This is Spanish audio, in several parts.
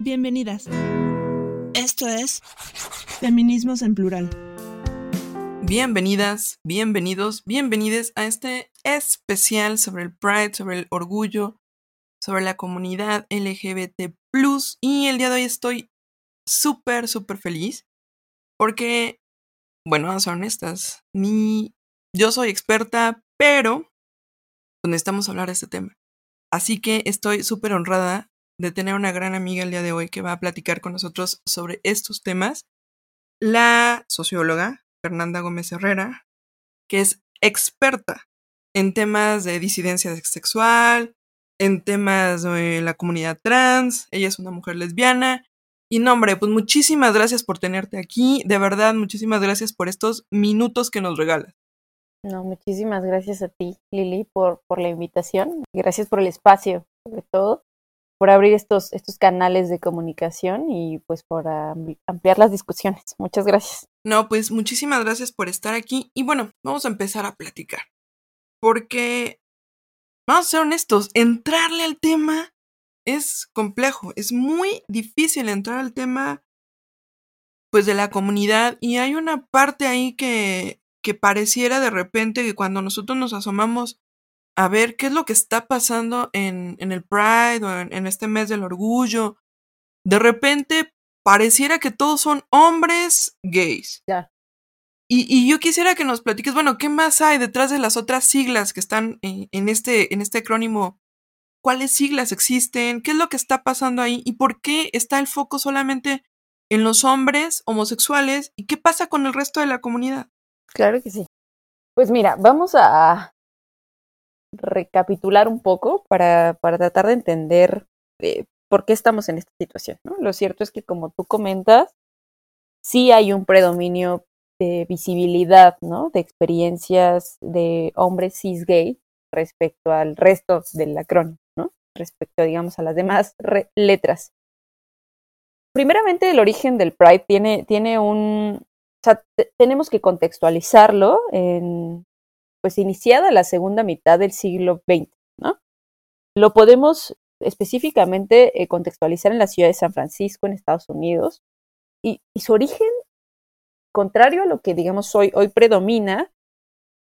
Bienvenidas. Esto es Feminismos en Plural. Bienvenidas, bienvenidos, bienvenides a este especial sobre el Pride, sobre el orgullo, sobre la comunidad LGBT. Y el día de hoy estoy súper, súper feliz porque, bueno, ser honestas, ni yo soy experta, pero necesitamos hablar de este tema. Así que estoy súper honrada de tener una gran amiga el día de hoy que va a platicar con nosotros sobre estos temas. La socióloga Fernanda Gómez Herrera, que es experta en temas de disidencia sexual, en temas de la comunidad trans, ella es una mujer lesbiana. Y no, hombre, pues muchísimas gracias por tenerte aquí, de verdad, muchísimas gracias por estos minutos que nos regalas. No, muchísimas gracias a ti, Lili, por, por la invitación. Gracias por el espacio, sobre todo, por abrir estos, estos canales de comunicación y pues por ampliar las discusiones. Muchas gracias. No, pues muchísimas gracias por estar aquí. Y bueno, vamos a empezar a platicar. Porque, vamos a ser honestos, entrarle al tema es complejo. Es muy difícil entrar al tema pues de la comunidad y hay una parte ahí que que pareciera de repente que cuando nosotros nos asomamos a ver qué es lo que está pasando en, en el Pride o en, este mes del orgullo, de repente pareciera que todos son hombres gays. Ya. Y, y, yo quisiera que nos platiques, bueno, ¿qué más hay detrás de las otras siglas que están en, en, este, en este acrónimo? ¿Cuáles siglas existen? ¿Qué es lo que está pasando ahí? ¿Y por qué está el foco solamente en los hombres homosexuales? ¿Y qué pasa con el resto de la comunidad? Claro que sí. Pues mira, vamos a recapitular un poco para, para tratar de entender eh, por qué estamos en esta situación. Lo cierto es que, como tú comentas, sí hay un predominio de visibilidad, ¿no? De experiencias de hombres cis gay respecto al resto del acrónimo, ¿no? Respecto, digamos, a las demás letras. Primeramente, el origen del Pride tiene, tiene un, o sea, tenemos que contextualizarlo en, pues, iniciada la segunda mitad del siglo XX, ¿no? Lo podemos específicamente eh, contextualizar en la ciudad de San Francisco, en Estados Unidos, y, su origen, contrario a lo que, digamos, hoy, hoy predomina,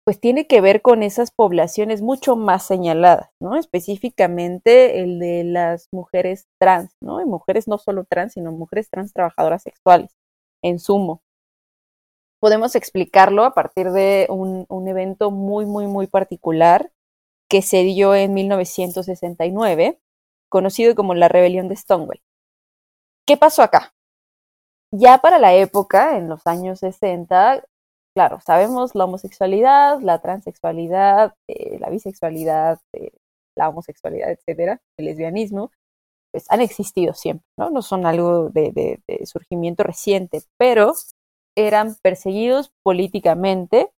pues tiene que ver con esas poblaciones mucho más señaladas, ¿no? Específicamente el de las mujeres trans, ¿no? Y mujeres no solo trans, sino mujeres trans trabajadoras sexuales, en sumo podemos explicarlo a partir de un, un, evento muy, muy, muy particular que se dio en 1969, conocido como la rebelión de Stonewall. ¿Qué pasó acá? Ya para la época, en los años 60, claro, sabemos la homosexualidad, la transexualidad, eh, la bisexualidad, eh, la homosexualidad, etcétera, el lesbianismo, pues han existido siempre, ¿no? No son algo de, de, de surgimiento reciente, pero eran perseguidos políticamente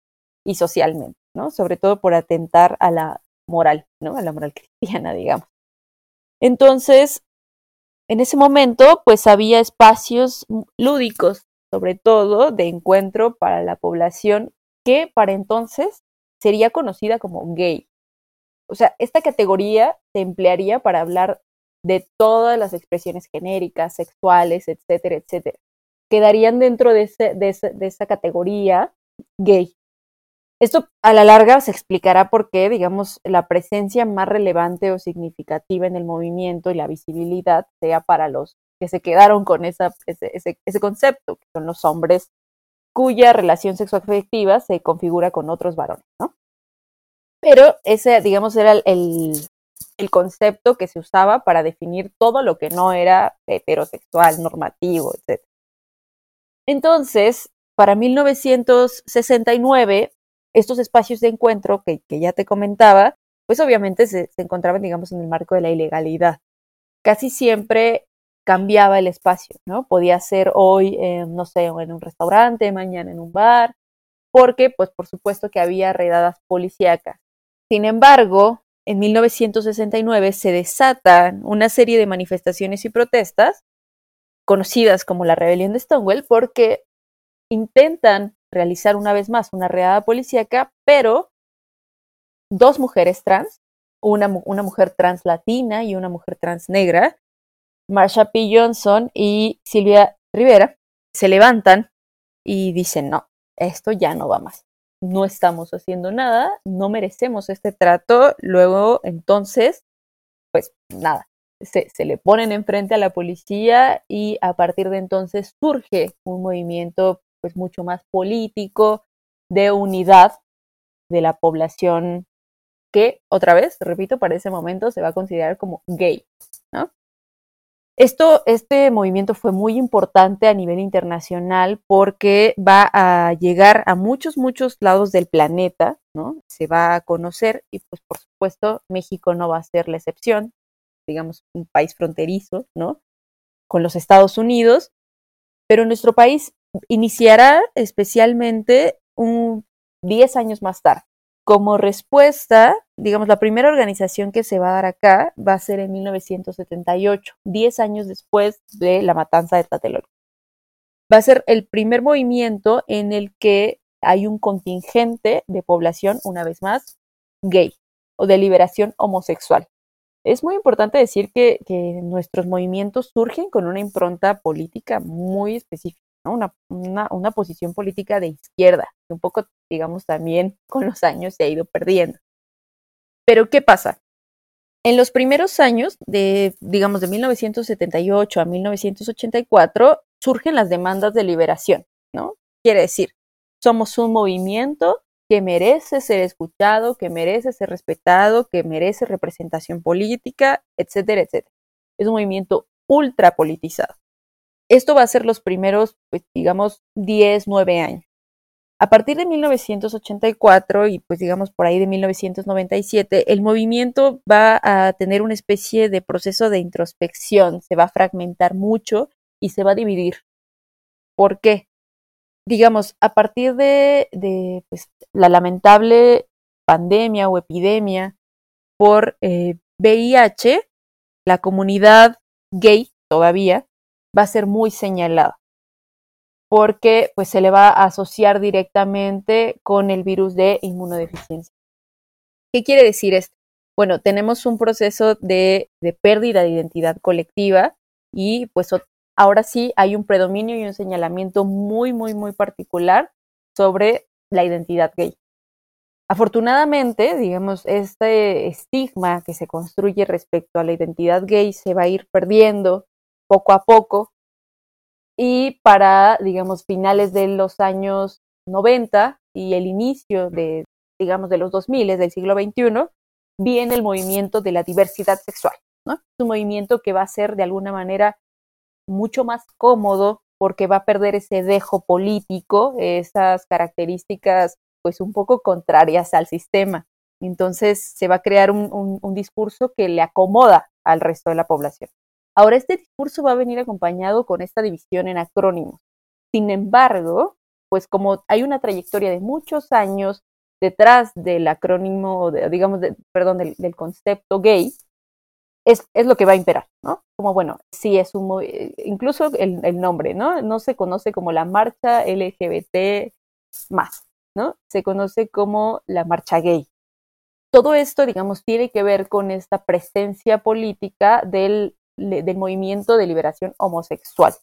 y socialmente, ¿no? Sobre todo por atentar a la moral, ¿no? A la moral cristiana, digamos. Entonces, en ese momento, pues había espacios lúdicos, sobre todo de encuentro para la población que para entonces sería conocida como gay. O sea, esta categoría se emplearía para hablar de todas las expresiones genéricas, sexuales, etcétera, etcétera quedarían dentro de, ese, de, de esa categoría gay. Esto a la larga se explicará por qué, digamos, la presencia más relevante o significativa en el movimiento y la visibilidad sea para los que se quedaron con esa, ese, ese, ese concepto, que son los hombres cuya relación sexoafectiva se configura con otros varones, ¿no? Pero ese, digamos, era el, el concepto que se usaba para definir todo lo que no era heterosexual, normativo, etc. Entonces, para 1969, estos espacios de encuentro que, ya te comentaba, pues obviamente se, encontraban, digamos, en el marco de la ilegalidad. Casi siempre cambiaba el espacio, ¿no? Podía ser hoy, no sé, en un restaurante, mañana en un bar, porque, pues, por supuesto que había redadas policíacas. Sin embargo, en 1969 se desatan una serie de manifestaciones y protestas conocidas como la rebelión de Stonewall, porque intentan realizar una vez más una redada policíaca, pero dos mujeres trans, una, una mujer trans latina y una mujer trans negra, Marsha P. Johnson y Silvia Rivera se levantan y dicen, no, esto ya no va más. No estamos haciendo nada, no merecemos este trato. Luego, entonces, pues nada, se, se, le ponen enfrente a la policía y a partir de entonces surge un movimiento pues mucho más político de unidad de la población que, otra vez, repito, para ese momento se va a considerar como gay, ¿no? Esto, este movimiento fue muy importante a nivel internacional porque va a llegar a muchos, muchos lados del planeta, ¿no? Se va a conocer y pues por supuesto México no va a ser la excepción, digamos, un país fronterizo, ¿no? Con los Estados Unidos, pero nuestro país iniciará especialmente un 10 años más tarde. Como respuesta, digamos, la primera organización que se va a dar acá va a ser en 1978, 10 años después de la matanza de Tlatelolco. Va a ser el primer movimiento en el que hay un contingente de población, una vez más, gay o de liberación homosexual. Es muy importante decir que, que nuestros movimientos surgen con una impronta política muy específica una, una, posición política de izquierda, que un poco, digamos, también con los años se ha ido perdiendo. Pero, ¿qué pasa? En los primeros años, de, digamos, de 1978 a 1984, surgen las demandas de liberación, ¿no? Quiere decir, somos un movimiento que merece ser escuchado, que merece ser respetado, que merece representación política, etcétera, etcétera. Es un movimiento ultra politizado. Esto va a ser los primeros, pues digamos, 10, 9 años. A partir de 1984 y pues digamos por ahí de 1997, el movimiento va a tener una especie de proceso de introspección, se va a fragmentar mucho y se va a dividir. ¿Por qué? Digamos, a partir de, de pues, la lamentable pandemia o epidemia por VIH, eh, la comunidad gay todavía va a ser muy señalada porque pues se le va a asociar directamente con el virus de inmunodeficiencia. ¿Qué quiere decir esto? Bueno, tenemos un proceso de, de pérdida de identidad colectiva y pues ahora sí hay un predominio y un señalamiento muy, muy, muy particular sobre la identidad gay. Afortunadamente, digamos, este estigma que se construye respecto a la identidad gay se va a ir perdiendo poco a poco. Y para, digamos, finales de los años 90 y el inicio de, digamos, de los 2000, del siglo XXI, viene el movimiento de la diversidad sexual. ¿no? Es un movimiento que va a ser de alguna manera mucho más cómodo porque va a perder ese dejo político, esas características pues un poco contrarias al sistema. Entonces se va a crear un discurso que le acomoda al resto de la población. Ahora, este discurso va a venir acompañado con esta división en acrónimos. Sin embargo, pues como hay una trayectoria de muchos años detrás del acrónimo, digamos, perdón, del, concepto gay, es, es, lo que va a imperar, ¿no? Como, bueno, sí es un, incluso el, el, nombre, ¿no? No se conoce como la marcha LGBT más, ¿no? Se conoce como la marcha gay. Todo esto, digamos, tiene que ver con esta presencia política del del movimiento de liberación homosexual.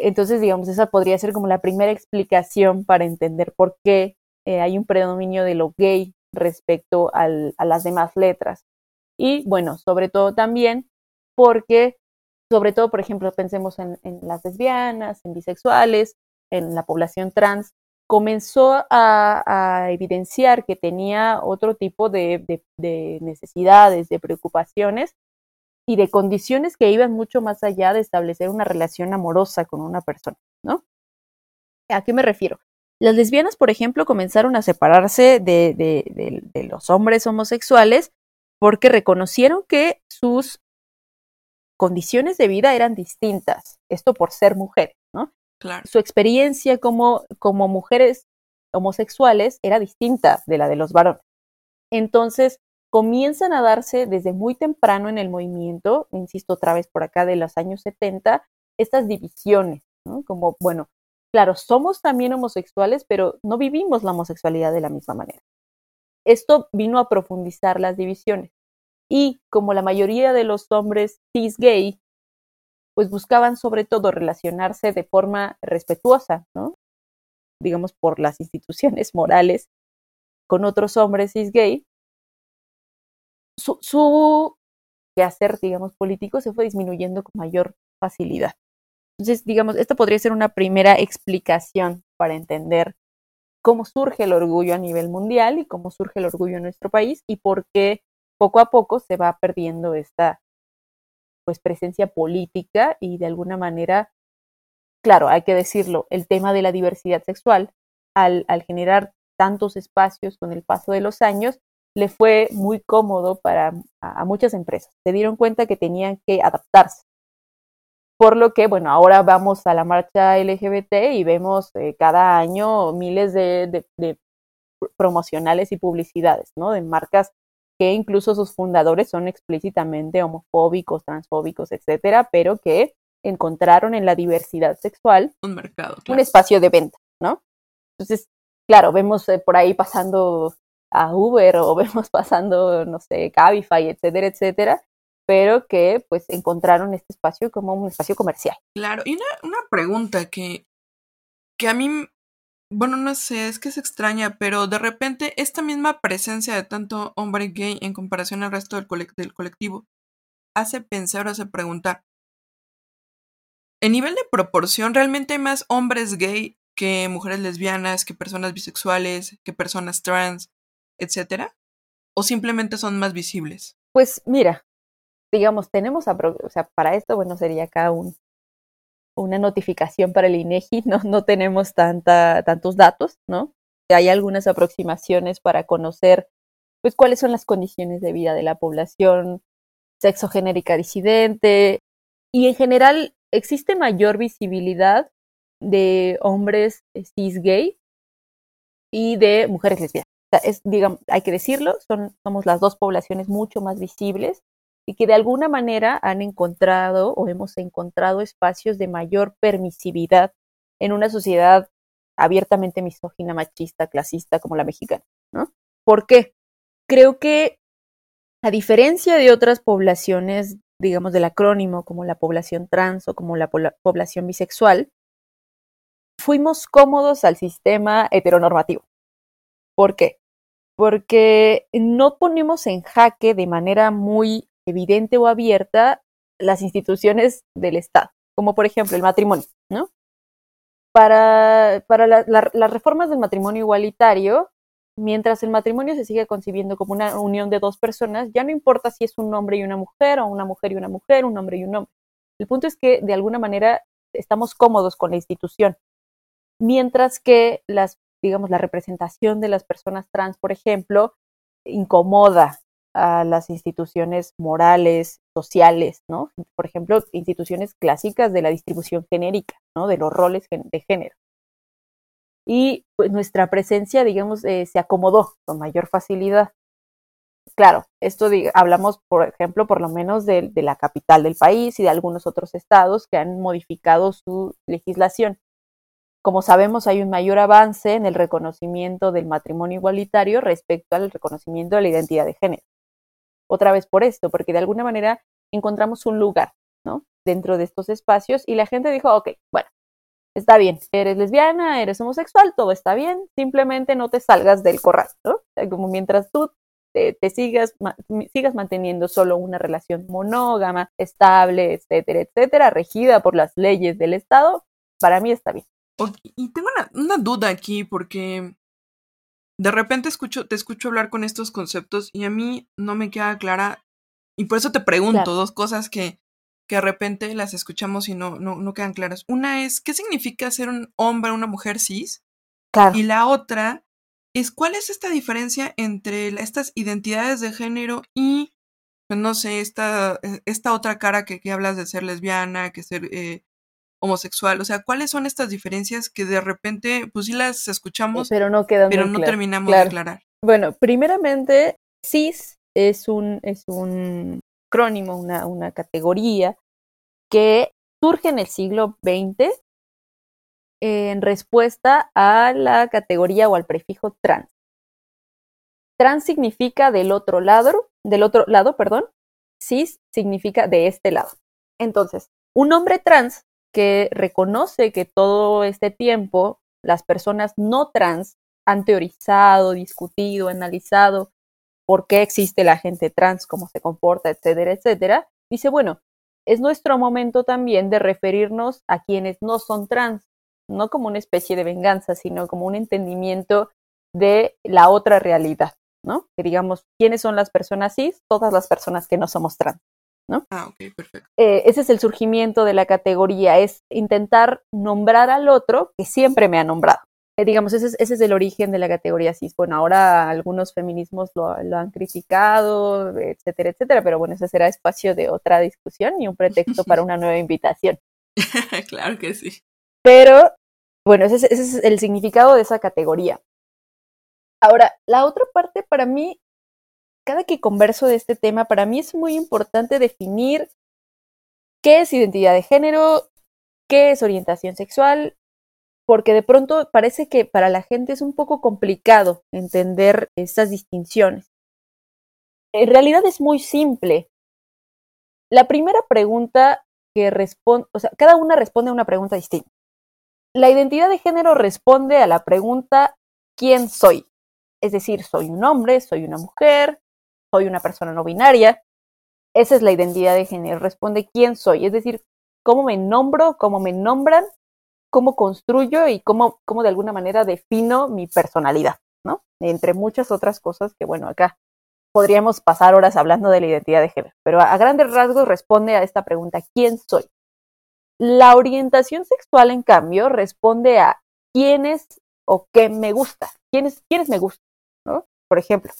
Entonces, digamos, esa podría ser como la primera explicación para entender por qué eh, hay un predominio de lo gay respecto a las demás letras. Y bueno, sobre todo también porque, sobre todo, por ejemplo, pensemos en, las lesbianas, en bisexuales, en la población trans, comenzó a, evidenciar que tenía otro tipo de necesidades, de preocupaciones y de condiciones que iban mucho más allá de establecer una relación amorosa con una persona, ¿no? ¿A qué me refiero? Las lesbianas, por ejemplo, comenzaron a separarse de, de, los hombres homosexuales porque reconocieron que sus condiciones de vida eran distintas, esto por ser mujeres, ¿no? Claro. Su experiencia como, como mujeres homosexuales era distinta de la de los varones. Entonces, comienzan a darse desde muy temprano en el movimiento, insisto otra vez por acá de los años 70, estas divisiones, ¿no? Como, bueno, claro, somos también homosexuales, pero no vivimos la homosexualidad de la misma manera. Esto vino a profundizar las divisiones. Y como la mayoría de los hombres cis gay pues buscaban sobre todo relacionarse de forma respetuosa, ¿no? digamos, por las instituciones morales con otros hombres cis gay, su, su quehacer, digamos, político se fue disminuyendo con mayor facilidad. Entonces, digamos, esto podría ser una primera explicación para entender cómo surge el orgullo a nivel mundial y cómo surge el orgullo en nuestro país y por qué poco a poco se va perdiendo esta pues presencia política y de alguna manera, claro, hay que decirlo, el tema de la diversidad sexual al, generar tantos espacios con el paso de los años, le fue muy cómodo para a, muchas empresas. Se dieron cuenta que tenían que adaptarse. Por lo que, bueno, ahora vamos a la marcha LGBT y vemos eh, cada año miles de, de, promocionales y publicidades, ¿no? De marcas que incluso sus fundadores son explícitamente homofóbicos, transfóbicos, etcétera, pero que encontraron en la diversidad sexual un mercado, un espacio de venta, ¿no? Entonces, claro, vemos eh, por ahí pasando a Uber o vemos pasando, no sé, Cabify, etcétera, etcétera, pero que pues encontraron este espacio como un espacio comercial. Claro, y una, una pregunta que, que a mí, bueno, no sé, es que es extraña, pero de repente esta misma presencia de tanto hombre gay en comparación al resto del, del colectivo hace pensar o hace preguntar, en nivel de proporción, ¿realmente hay más hombres gay que mujeres lesbianas, que personas bisexuales, que personas trans, etcétera? ¿O simplemente son más visibles? Pues mira, digamos, tenemos, o sea, para esto, bueno, sería acá un, una notificación para el INEGI, no, no tenemos tanta, tantos datos, ¿no? Hay algunas aproximaciones para conocer, pues, cuáles son las condiciones de vida de la población sexogenérica disidente, y en general existe mayor visibilidad de hombres cis gay y de mujeres lesbianas. es, digamos, hay que decirlo, son, somos las dos poblaciones mucho más visibles y que de alguna manera han encontrado o hemos encontrado espacios de mayor permisividad en una sociedad abiertamente misógina, machista, clasista como la mexicana, ¿no? ¿Por qué? Creo que a diferencia de otras poblaciones, digamos del acrónimo, como la población trans o como la población bisexual, fuimos cómodos al sistema heteronormativo. ¿Por qué? Porque no ponemos en jaque de manera muy evidente o abierta las instituciones del Estado, como por ejemplo el matrimonio, ¿no? Para, para las reformas del matrimonio igualitario, mientras el matrimonio se sigue concibiendo como una unión de dos personas, ya no importa si es un hombre y una mujer o una mujer y una mujer, un hombre y un hombre. El punto es que de alguna manera estamos cómodos con la institución mientras que las, digamos, la representación de las personas trans, por ejemplo, incomoda a las instituciones morales, sociales, ¿no? Por ejemplo, instituciones clásicas de la distribución genérica, ¿no? De los roles de género. Y pues nuestra presencia, digamos, eh, se acomodó con mayor facilidad. Claro, esto hablamos, por ejemplo, por lo menos de la capital del país y de algunos otros estados que han modificado su legislación. Como sabemos, hay un mayor avance en el reconocimiento del matrimonio igualitario respecto al reconocimiento de la identidad de género. Otra vez por esto, porque de alguna manera encontramos un lugar, ¿no? Dentro de estos espacios y la gente dijo, ok, bueno, está bien, eres lesbiana, eres homosexual, todo está bien, simplemente no te salgas del corral, ¿no? como mientras tú te, sigas, sigas manteniendo solo una relación monógama, estable, etcétera, etcétera, regida por las leyes del Estado, para mí está bien y tengo una, duda aquí porque de repente escucho, te escucho hablar con estos conceptos y a mí no me queda clara y por eso te pregunto dos cosas que, que de repente las escuchamos y no, no, no quedan claras. Una es, ¿qué significa ser un hombre o una mujer cis? Y la otra es, ¿cuál es esta diferencia entre estas identidades de género y, pues no sé, esta, e, esta otra cara que, que hablas de ser lesbiana, que ser eh, homosexual. O sea, ¿cuáles son estas diferencias que de repente, pues sí las escuchamos, pero no, quedan pero no terminamos de aclarar? Bueno, primeramente, CIS es un, es un acrónimo, una, una categoría que surge en el siglo XX en respuesta a la categoría o al prefijo trans. Trans significa del otro lado, del otro lado, perdón. Cis significa de este lado. Entonces, Un hombre trans que reconoce que todo este tiempo las personas no trans han teorizado, discutido, analizado por qué existe la gente trans, cómo se comporta, etcétera, etcétera, dice, bueno, es nuestro momento también de referirnos a quienes no son trans, no como una especie de venganza, sino como un entendimiento de la otra realidad, ¿no? Que digamos, ¿quiénes son las personas cis? Todas las personas que no somos trans, ¿no? Ah, ok, perfecto. Eh, ese es el surgimiento de la categoría, es intentar nombrar al otro que siempre me ha nombrado. Eh, digamos, ese es, ese es, el origen de la categoría cis. Bueno, ahora algunos feminismos lo, lo, han criticado, etcétera, etcétera, pero bueno, ese será espacio de otra discusión y un pretexto para una nueva invitación. claro que sí. Pero, bueno, ese es, ese es el significado de esa categoría. Ahora, la otra parte para mí, cada que converso de este tema, para mí es muy importante definir qué es identidad de género, qué es orientación sexual, porque de pronto parece que para la gente es un poco complicado entender estas distinciones. En realidad es muy simple. La primera pregunta que responde, o sea, cada una responde a una pregunta distinta. La identidad de género responde a la pregunta ¿quién soy? Es decir, soy un hombre, soy una mujer, soy una persona no binaria. Esa es la identidad de género, responde quién soy, es decir, cómo me nombro, cómo me nombran, cómo construyo y cómo, cómo de alguna manera defino mi personalidad, ¿no? Entre muchas otras cosas que, bueno, acá podríamos pasar horas hablando de la identidad de género, pero a, grandes rasgos responde a esta pregunta, ¿quién soy? La orientación sexual, en cambio, responde a quiénes o qué me gusta, quiénes, quiénes me gustan, ¿no? Por ejemplo,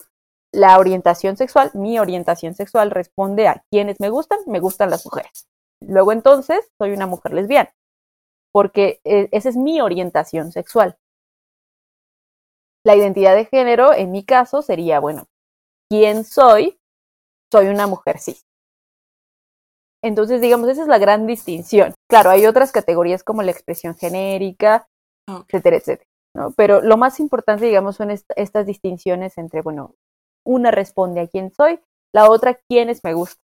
la orientación sexual, mi orientación sexual responde a quiénes me gustan, me gustan las mujeres. Luego entonces, soy una mujer lesbiana, porque eh, esa es mi orientación sexual. La identidad de género, en mi caso, sería, bueno, ¿quién soy? Soy una mujer cis. Entonces, digamos, esa es la gran distinción. Claro, hay otras categorías como la expresión genérica, etcétera, etcétera. ¿no? Pero lo más importante, digamos, son est estas distinciones entre, bueno, una responde a quién soy, la otra quiénes me gustan.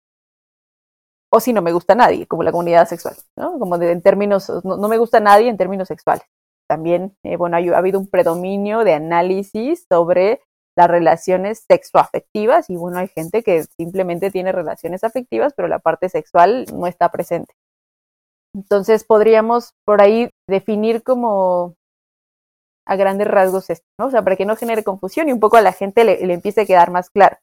O si no me gusta nadie, como la comunidad sexual, ¿no? Como en términos, no, me gusta nadie en términos sexuales. También, eh, bueno, hay, ha habido un predominio de análisis sobre las relaciones sexoafectivas y bueno, hay gente que simplemente tiene relaciones afectivas, pero la parte sexual no está presente. Entonces podríamos por ahí definir como a grandes rasgos esto, ¿no? O sea, para que no genere confusión y un poco a la gente le, le empiece a quedar más claro.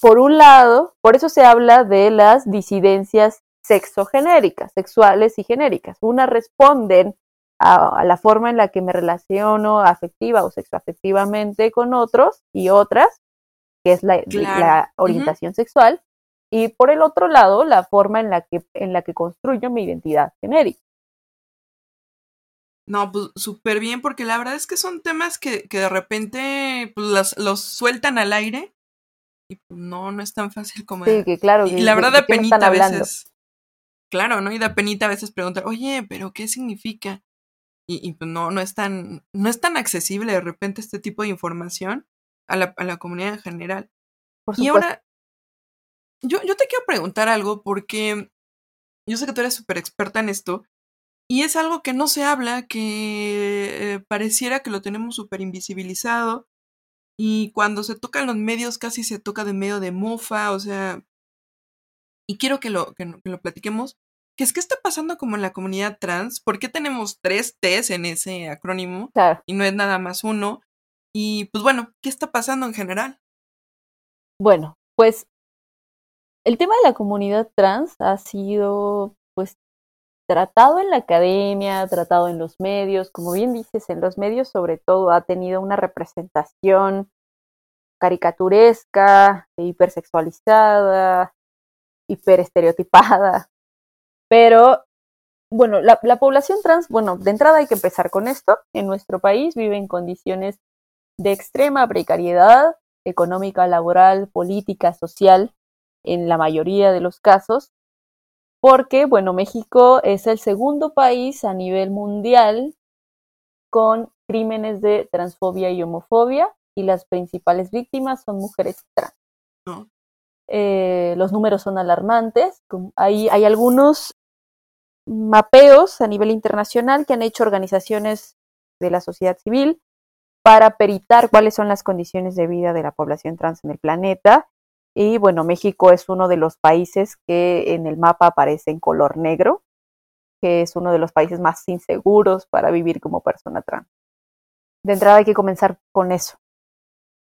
Por un lado, por eso se habla de las disidencias sexogenéricas, sexuales y genéricas. Unas responden a, a, la forma en la que me relaciono afectiva o sexoafectivamente con otros y otras, que es la, claro. la orientación uh -huh. sexual, y por el otro lado, la forma en la que, en la que construyo mi identidad genérica. No, pues súper bien, porque la verdad es que son temas que, que de repente pues, los, los, sueltan al aire y pues, no, no es tan fácil como. Sí, que claro. Y, y la verdad da penita a veces. Claro, ¿no? Y da penita a veces preguntar, oye, pero ¿qué significa? Y, y pues no, no es tan, no es tan accesible de repente este tipo de información a la, a la comunidad en general. Por y ahora, yo, yo te quiero preguntar algo porque yo sé que tú eres súper experta en esto y es algo que no se habla, que eh, pareciera que lo tenemos súper invisibilizado. Y cuando se toca en los medios, casi se toca de medio de mofa, o sea. Y quiero que lo, que, que lo platiquemos. Que es que está pasando como en la comunidad trans. ¿Por qué tenemos tres T's en ese acrónimo? Claro. Y no es nada más uno. Y pues bueno, ¿qué está pasando en general? Bueno, pues el tema de la comunidad trans ha sido pues tratado en la academia, tratado en los medios, como bien dices, en los medios sobre todo ha tenido una representación caricaturesca, hipersexualizada, hiperestereotipada, pero bueno, la, la, población trans, bueno, de entrada hay que empezar con esto, en nuestro país vive en condiciones de extrema precariedad económica, laboral, política, social, en la mayoría de los casos, porque, bueno, México es el segundo país a nivel mundial con crímenes de transfobia y homofobia y las principales víctimas son mujeres trans. No. Eh, los números son alarmantes. Hay, hay algunos mapeos a nivel internacional que han hecho organizaciones de la sociedad civil para peritar cuáles son las condiciones de vida de la población trans en el planeta. Y bueno, México es uno de los países que en el mapa aparece en color negro, que es uno de los países más inseguros para vivir como persona trans. De entrada hay que comenzar con eso.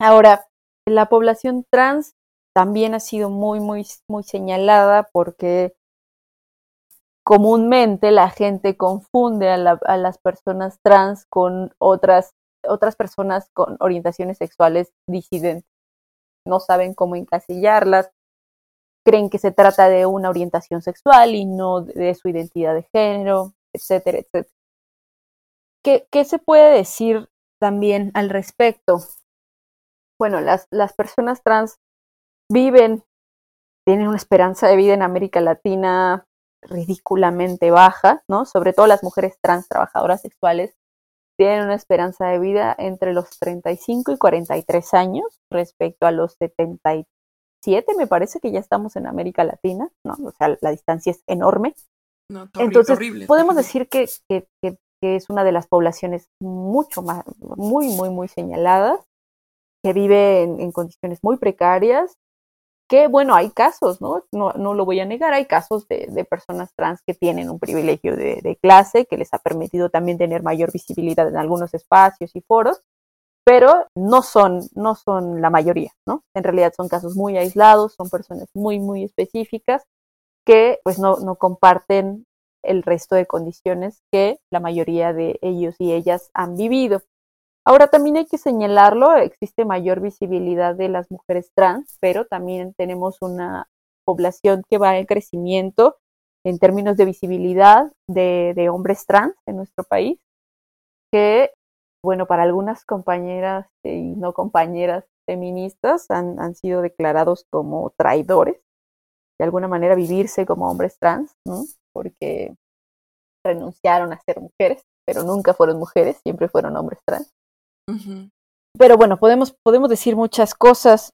Ahora, la población trans también ha sido muy, muy, muy señalada porque comúnmente la gente confunde a, las personas trans con otras, otras personas con orientaciones sexuales disidentes. No saben cómo encasillarlas, creen que se trata de una orientación sexual y no de su identidad de género, etcétera, etcétera. ¿Qué, qué se puede decir también al respecto? Bueno, las, las personas trans viven, tienen una esperanza de vida en América Latina ridículamente baja, ¿no? Sobre todo las mujeres trans trabajadoras sexuales tienen una esperanza de vida entre los 35 y 43 años respecto a los 77, me parece que ya estamos en América Latina, ¿no? O sea, la distancia es enorme. No, Entonces, podemos decir que, que, que, es una de las poblaciones mucho más, muy, muy, muy señaladas, que vive en, en condiciones muy precarias, que bueno, hay casos, ¿no? No, no lo voy a negar, hay casos de, personas trans que tienen un privilegio de, de, clase que les ha permitido también tener mayor visibilidad en algunos espacios y foros, pero no son, no son la mayoría, ¿no? En realidad son casos muy aislados, son personas muy, muy específicas que pues no, no comparten el resto de condiciones que la mayoría de ellos y ellas han vivido. Ahora también hay que señalarlo, existe mayor visibilidad de las mujeres trans, pero también tenemos una población que va en crecimiento en términos de visibilidad de, hombres trans en nuestro país, que, bueno, para algunas compañeras y no compañeras feministas han, sido declarados como traidores, de alguna manera vivirse como hombres trans, porque renunciaron a ser mujeres, pero nunca fueron mujeres, siempre fueron hombres trans. Pero bueno, podemos, podemos decir muchas cosas.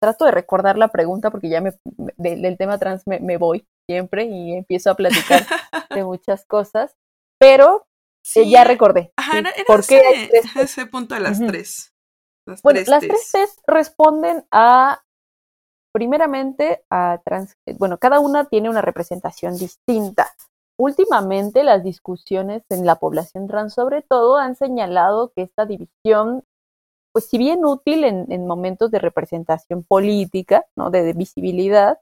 Trato de recordar la pregunta porque ya me, del tema trans me, voy siempre y empiezo a platicar de muchas cosas. Pero eh, ya recordé. Ajá, ¿Por qué ese, punto de las tres? bueno, las tres T's responden a, primeramente, a trans, bueno, cada una tiene una representación distinta. Últimamente las discusiones en la población trans sobre todo han señalado que esta división, pues si bien útil en, momentos de representación política, ¿no? de, visibilidad,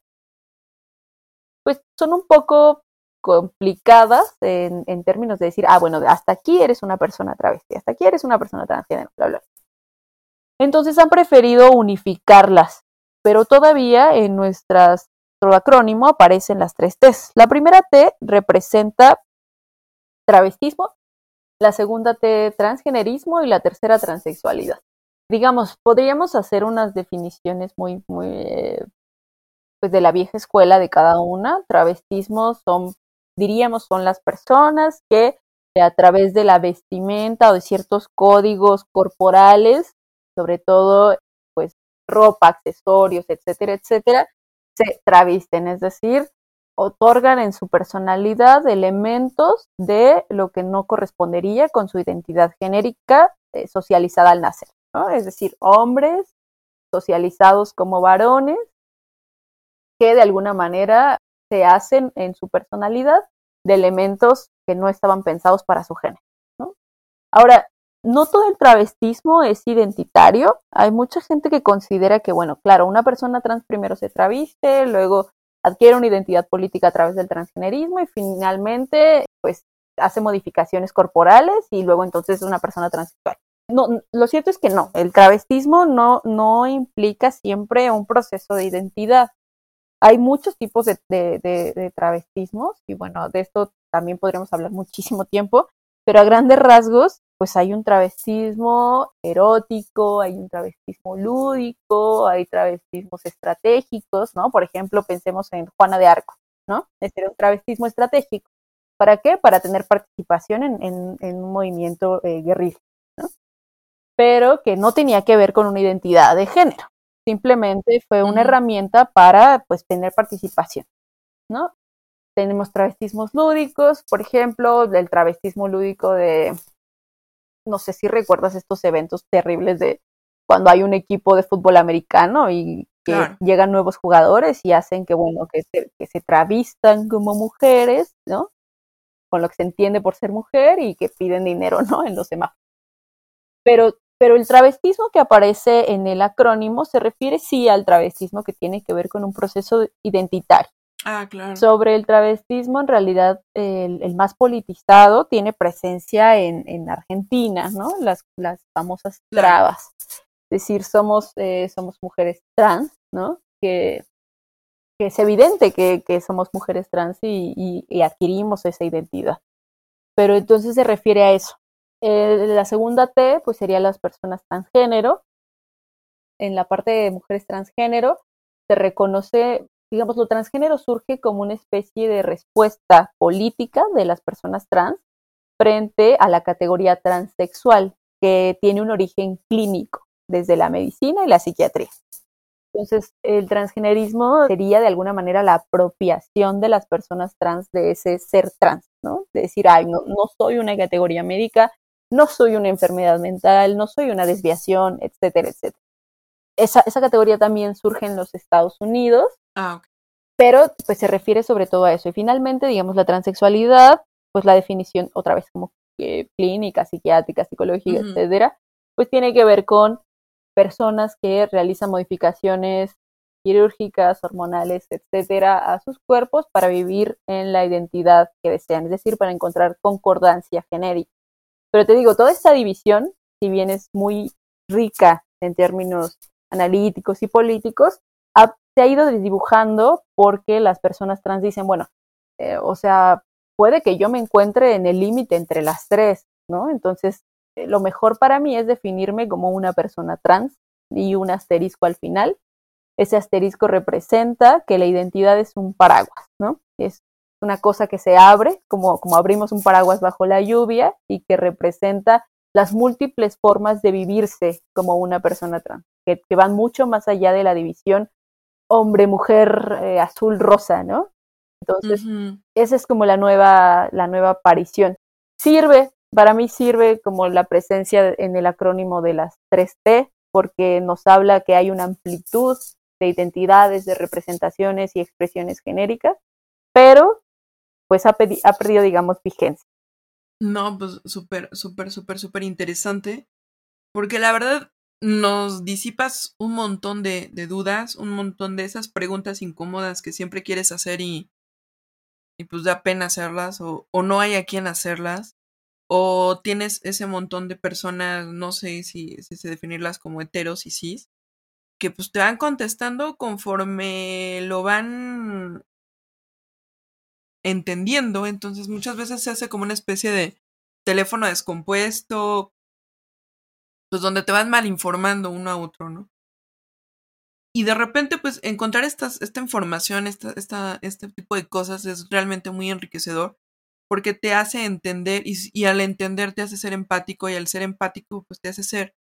pues son un poco complicadas en, en, términos de decir, ah, bueno, hasta aquí eres una persona travesti, hasta aquí eres una persona transgénero, bla, bla. Entonces han preferido unificarlas, pero todavía en nuestras acrónimo aparecen las tres T's. La primera T representa travestismo, la segunda T transgenerismo y la tercera transexualidad. Digamos, podríamos hacer unas definiciones muy, eh, pues de la vieja escuela de cada una. Travestismo son, diríamos, son las personas que a través de la vestimenta o de ciertos códigos corporales, sobre todo, pues ropa, accesorios, etcétera, etcétera, se travisten, es decir, otorgan en su personalidad elementos de lo que no correspondería con su identidad genérica eh, socializada al nacer. Es decir, hombres socializados como varones que de alguna manera se hacen en su personalidad de elementos que no estaban pensados para su género. Ahora, no todo el travestismo es identitario. Hay mucha gente que considera que, bueno, claro, una persona trans primero se traviste, luego adquiere una identidad política a través del transgenerismo y finalmente, pues, hace modificaciones corporales y luego entonces es una persona transexual. No, lo cierto es que no, el travestismo no, no implica siempre un proceso de identidad. Hay muchos tipos de, de, de travestismos y bueno, de esto también podríamos hablar muchísimo tiempo, pero a grandes rasgos pues hay un travestismo erótico, hay un travestismo lúdico, hay travestismos estratégicos, ¿no? Por ejemplo, pensemos en Juana de Arco, ¿no? Este era un travestismo estratégico. ¿Para qué? Para tener participación en, un movimiento eh, guerril, ¿no? Pero que no tenía que ver con una identidad de género. Simplemente fue una herramienta para, pues, tener participación, ¿no? tenemos travestismos lúdicos, por ejemplo, el travestismo lúdico de, no sé si recuerdas estos eventos terribles de cuando hay un equipo de fútbol americano y que llegan nuevos jugadores y hacen que, bueno, que se, que se travistan como mujeres, ¿no? Con lo que se entiende por ser mujer y que piden dinero, ¿no? En los demás. Pero, pero el travestismo que aparece en el acrónimo se refiere sí al travestismo que tiene que ver con un proceso identitario. Ah, claro. Sobre el travestismo, en realidad, el, más politizado tiene presencia en, en Argentina, ¿no? Las, las famosas trabas. Es decir, somos, eh, somos mujeres trans, ¿no? Que, que es evidente que, que, somos mujeres trans y, y, adquirimos esa identidad. Pero entonces se refiere a eso. Eh, la segunda T, pues sería las personas transgénero. En la parte de mujeres transgénero, se reconoce digamos, lo transgénero surge como una especie de respuesta política de las personas trans frente a la categoría transexual, que tiene un origen clínico desde la medicina y la psiquiatría. Entonces, el transgenerismo sería de alguna manera la apropiación de las personas trans de ese ser trans, ¿no? De decir, ay, no, no soy una categoría médica, no soy una enfermedad mental, no soy una desviación, etcétera, etcétera. Esa, esa categoría también surge en los Estados Unidos Ah, Pero pues se refiere sobre todo a eso. Y finalmente, digamos, la transexualidad, pues la definición, otra vez como clínica, psiquiátrica, psicológica, etcétera, pues tiene que ver con personas que realizan modificaciones quirúrgicas, hormonales, etcétera, a sus cuerpos para vivir en la identidad que desean, es decir, para encontrar concordancia genérica. Pero te digo, toda esta división, si bien es muy rica en términos analíticos y políticos, se ha ido desdibujando porque las personas trans dicen, bueno, eh, o sea, puede que yo me encuentre en el límite entre las tres, ¿no? Entonces, eh, lo mejor para mí es definirme como una persona trans y un asterisco al final. Ese asterisco representa que la identidad es un paraguas, ¿no? Es una cosa que se abre, como, como abrimos un paraguas bajo la lluvia y que representa las múltiples formas de vivirse como una persona trans, que van mucho más allá de la división hombre, mujer, eh, azul, rosa, ¿no? Entonces, esa es como la nueva, la nueva aparición. Sirve, para mí sirve como la presencia en el acrónimo de las 3T, porque nos habla que hay una amplitud de identidades, de representaciones y expresiones genéricas, pero pues ha, ha perdido, digamos, vigencia. No, pues súper, súper, súper, súper interesante, porque la verdad nos disipas un montón de, dudas, un montón de esas preguntas incómodas que siempre quieres hacer y, pues da pena hacerlas o, o no hay a quien hacerlas. O tienes ese montón de personas, no sé si, si se definirlas como heteros y cis, que pues te van contestando conforme lo van entendiendo. Entonces muchas veces se hace como una especie de teléfono descompuesto, pues donde te vas mal informando uno a otro, ¿no? Y de repente, pues encontrar estas, esta información, esta, esta, este tipo de cosas es realmente muy enriquecedor porque te hace entender y, y, al entender te hace ser empático y al ser empático, pues te hace ser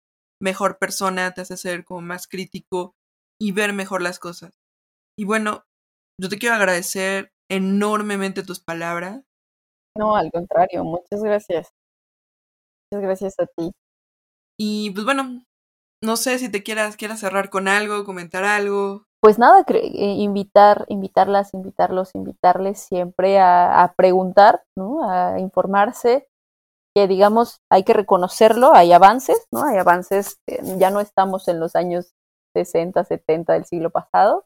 mejor persona, te hace ser como más crítico y ver mejor las cosas. Y bueno, yo te quiero agradecer enormemente tus palabras. No, al contrario, muchas gracias. Muchas gracias a ti. Y pues bueno, no sé si te quieras, quieras cerrar con algo, comentar algo. Pues nada, eh, invitar, invitarlas, invitarlos, invitarles siempre a, preguntar, ¿no? A informarse, que digamos hay que reconocerlo, hay avances, ¿no? Hay avances, eh, ya no estamos en los años 60, 70 del siglo pasado,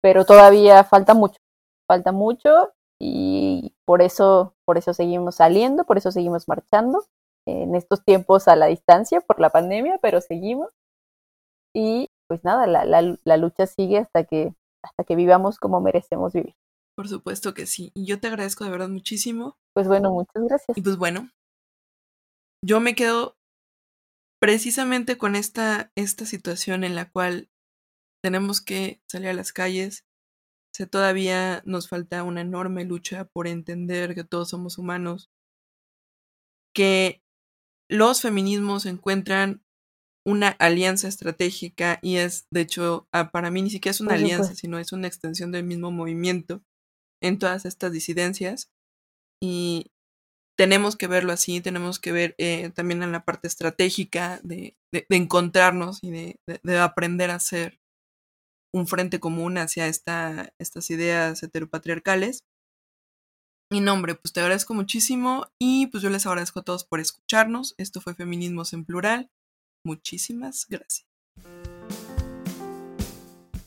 pero todavía falta mucho, falta mucho y por eso, por eso seguimos saliendo, por eso seguimos marchando en estos tiempos a la distancia por la pandemia, pero seguimos. Y pues nada, la, la, la, lucha sigue hasta que, hasta que vivamos como merecemos vivir. Por supuesto que sí. Y yo te agradezco de verdad muchísimo. Pues bueno, muchas gracias. Y pues bueno, yo me quedo precisamente con esta, esta situación en la cual tenemos que salir a las calles. O todavía nos falta una enorme lucha por entender que todos somos humanos, que los feminismos encuentran una alianza estratégica y es, de hecho, ah, para mí ni siquiera es una alianza, sino es una extensión del mismo movimiento. en todas estas disidencias y tenemos que verlo así, tenemos que ver eh, también en la parte estratégica de, de, encontrarnos y de, de, aprender a ser un frente común hacia esta, estas ideas heteropatriarcales. Y no, hombre, pues te agradezco muchísimo y pues yo les agradezco a todos por escucharnos. Esto fue Feminismos en Plural. Muchísimas gracias.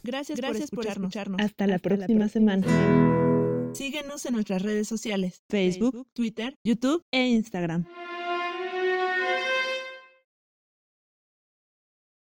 Gracias, gracias por, escucharnos. Hasta, la, próxima semana. Síguenos en nuestras redes sociales, Facebook, Twitter, YouTube e Instagram.